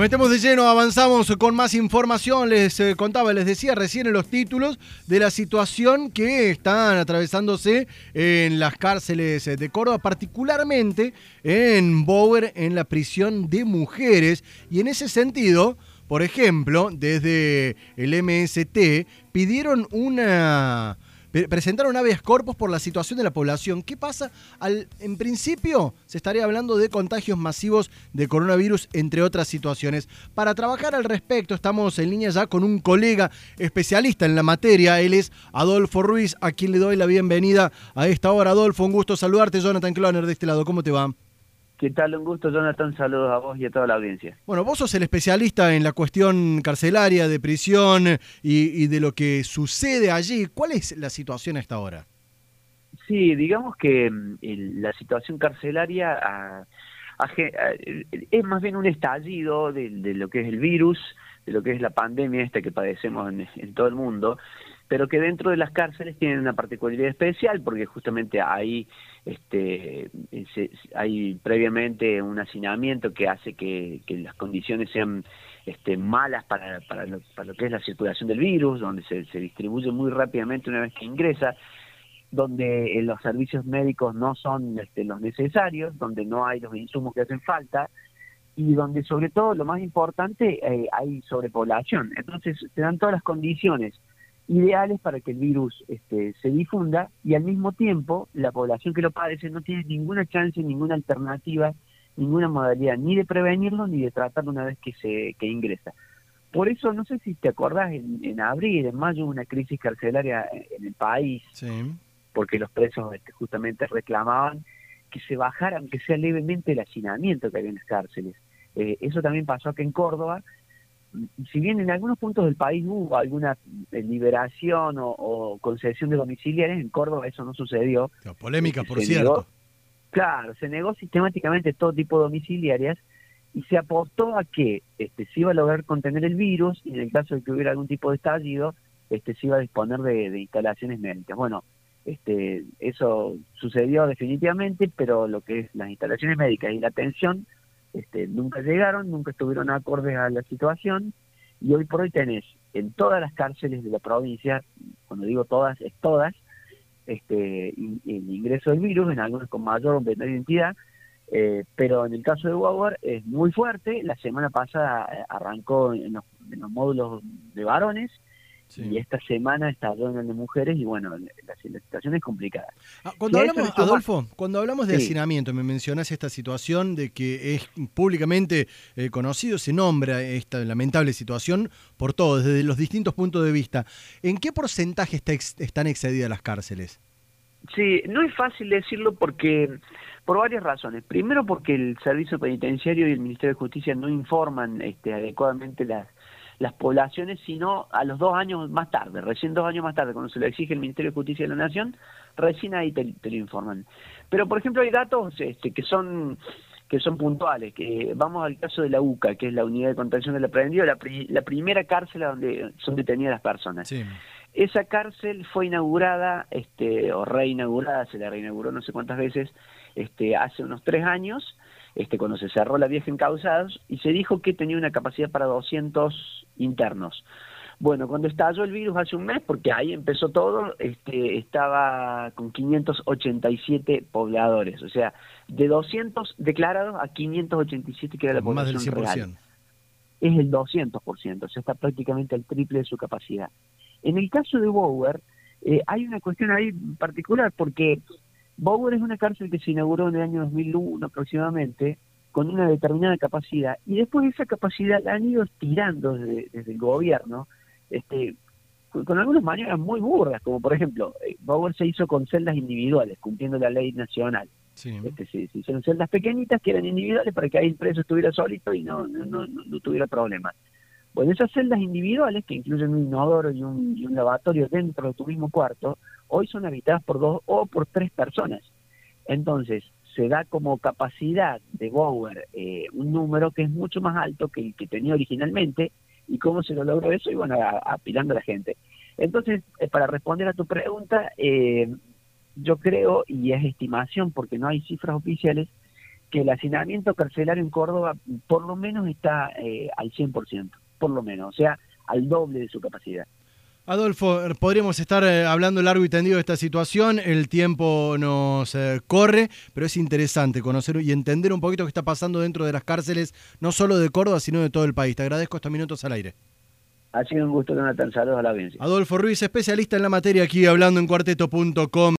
Nos metemos de lleno, avanzamos con más información. Les eh, contaba, les decía recién en los títulos de la situación que están atravesándose en las cárceles de Córdoba, particularmente en Bower, en la prisión de mujeres. Y en ese sentido, por ejemplo, desde el MST pidieron una presentaron habeas corpus por la situación de la población. ¿Qué pasa? Al, en principio se estaría hablando de contagios masivos de coronavirus, entre otras situaciones. Para trabajar al respecto, estamos en línea ya con un colega especialista en la materia. Él es Adolfo Ruiz, a quien le doy la bienvenida a esta hora. Adolfo, un gusto saludarte. Jonathan Cloner de este lado, ¿cómo te va? ¿Qué tal? Un gusto, Jonathan. Saludos a vos y a toda la audiencia. Bueno, vos sos el especialista en la cuestión carcelaria, de prisión y, de lo que sucede allí. ¿Cuál es la situación a esta hora? Sí, digamos que mm, la situación carcelaria es más bien un estallido de, lo que es el virus, de lo que es la pandemia esta que padecemos en todo el mundo pero que dentro de las cárceles tienen una particularidad especial porque justamente ahí este, hay previamente un hacinamiento que hace que, las condiciones sean este, malas para, para, lo, que es la circulación del virus, donde se, distribuye muy rápidamente una vez que ingresa, donde eh, los servicios médicos no son este, los necesarios, donde no hay los insumos que hacen falta, y donde sobre todo lo más importante eh, hay sobrepoblación. Entonces se dan todas las condiciones ideales para que el virus este, se difunda y al mismo tiempo la población que lo padece no tiene ninguna chance, ninguna alternativa, ninguna modalidad ni de prevenirlo ni de tratarlo una vez que se que ingresa. Por eso, no sé si te acordás, en, abril, en mayo hubo una crisis carcelaria en el país, porque los presos este, justamente reclamaban que se bajara, aunque sea levemente, el hacinamiento que había en las cárceles. Eh, eso también pasó acá en Córdoba, si bien en algunos puntos del país hubo alguna eh, liberación o, concesión de domiciliares, en Córdoba eso no sucedió. polémica, por cierto. claro, se negó sistemáticamente todo tipo de domiciliarias y se apostó a que este, se iba a lograr contener el virus y en el caso de que hubiera algún tipo de estallido, este, se iba a disponer de, de instalaciones médicas. Bueno, este, eso sucedió definitivamente, pero lo que es las instalaciones médicas y la atención este, nunca llegaron, nunca estuvieron acordes a la situación y hoy por hoy tenés en todas las cárceles de la provincia, cuando digo todas, es todas, este, el ingreso del virus, en algunas con mayor o menor identidad, eh, pero en el caso de Bower es muy fuerte. La semana pasada arrancó en los módulos de varones y esta semana está hablando de mujeres y bueno, la, situación es complicada. Ah, cuando hablamos, Adolfo, cuando hablamos de hacinamiento, me mencionas esta situación de que es públicamente eh, conocido, se nombra esta lamentable situación por todos, desde los distintos puntos de vista. ¿En qué porcentaje está están excedidas las cárceles? Sí, no es fácil decirlo porque por varias razones. Primero porque el Servicio Penitenciario y el Ministerio de Justicia no informan este, adecuadamente las las poblaciones, sino a los dos años más tarde, recién dos años más tarde, cuando se lo exige el Ministerio de Justicia de la Nación, recién ahí te, lo informan. Pero, por ejemplo, hay datos este, que son que son puntuales, que vamos al caso de la UCA, que es la Unidad de Contención del Aprendido, la, la primera cárcel donde son detenidas las personas. Esa cárcel fue inaugurada, este, o reinaugurada, se la reinauguró no sé cuántas veces, este, hace unos tres años, este, cuando se cerró la vieja encausados, y se dijo que tenía una capacidad para 200 internos. Bueno, cuando estalló el virus hace un mes, porque ahí empezó todo, este, estaba con 587 pobladores, o sea, de 200 declarados a 587 que era la población Más del 100%. real. Es el 200%, o sea, está prácticamente el triple de su capacidad. En el caso de Bower, eh, hay una cuestión ahí particular, porque Bower es una cárcel que se inauguró en el año 2001 aproximadamente, con una determinada capacidad, y después esa capacidad la han ido tirando desde, el gobierno, este, con, algunas maneras muy burdas, como por ejemplo, eh, Bower se hizo con celdas individuales, cumpliendo la ley nacional. Este, se, hicieron celdas pequeñitas que eran individuales para que ahí el preso estuviera solito y no, no, no, tuviera problemas. Bueno, esas celdas individuales, que incluyen un inodoro y un, y un lavatorio dentro de tu mismo cuarto, hoy son habitadas por dos o por tres personas. Entonces, se da como capacidad de Bower eh, un número que es mucho más alto que el que tenía originalmente. ¿Y cómo se lo logró eso? Y bueno, apilando a, la gente. Entonces, eh, para responder a tu pregunta, eh, yo creo, y es estimación porque no hay cifras oficiales, que el hacinamiento carcelario en Córdoba por lo menos está eh, al 100%, por lo menos, o sea, al doble de su capacidad. Adolfo, podríamos estar eh, hablando largo y tendido de esta situación, el tiempo nos eh, corre, pero es interesante conocer y entender un poquito qué está pasando dentro de las cárceles, no solo de Córdoba, sino de todo el país. Te agradezco estos minutos al aire. Ha sido un gusto, Jonathan. Saludos a la audiencia. Adolfo Ruiz, especialista en la materia aquí hablando en cuarteto.com.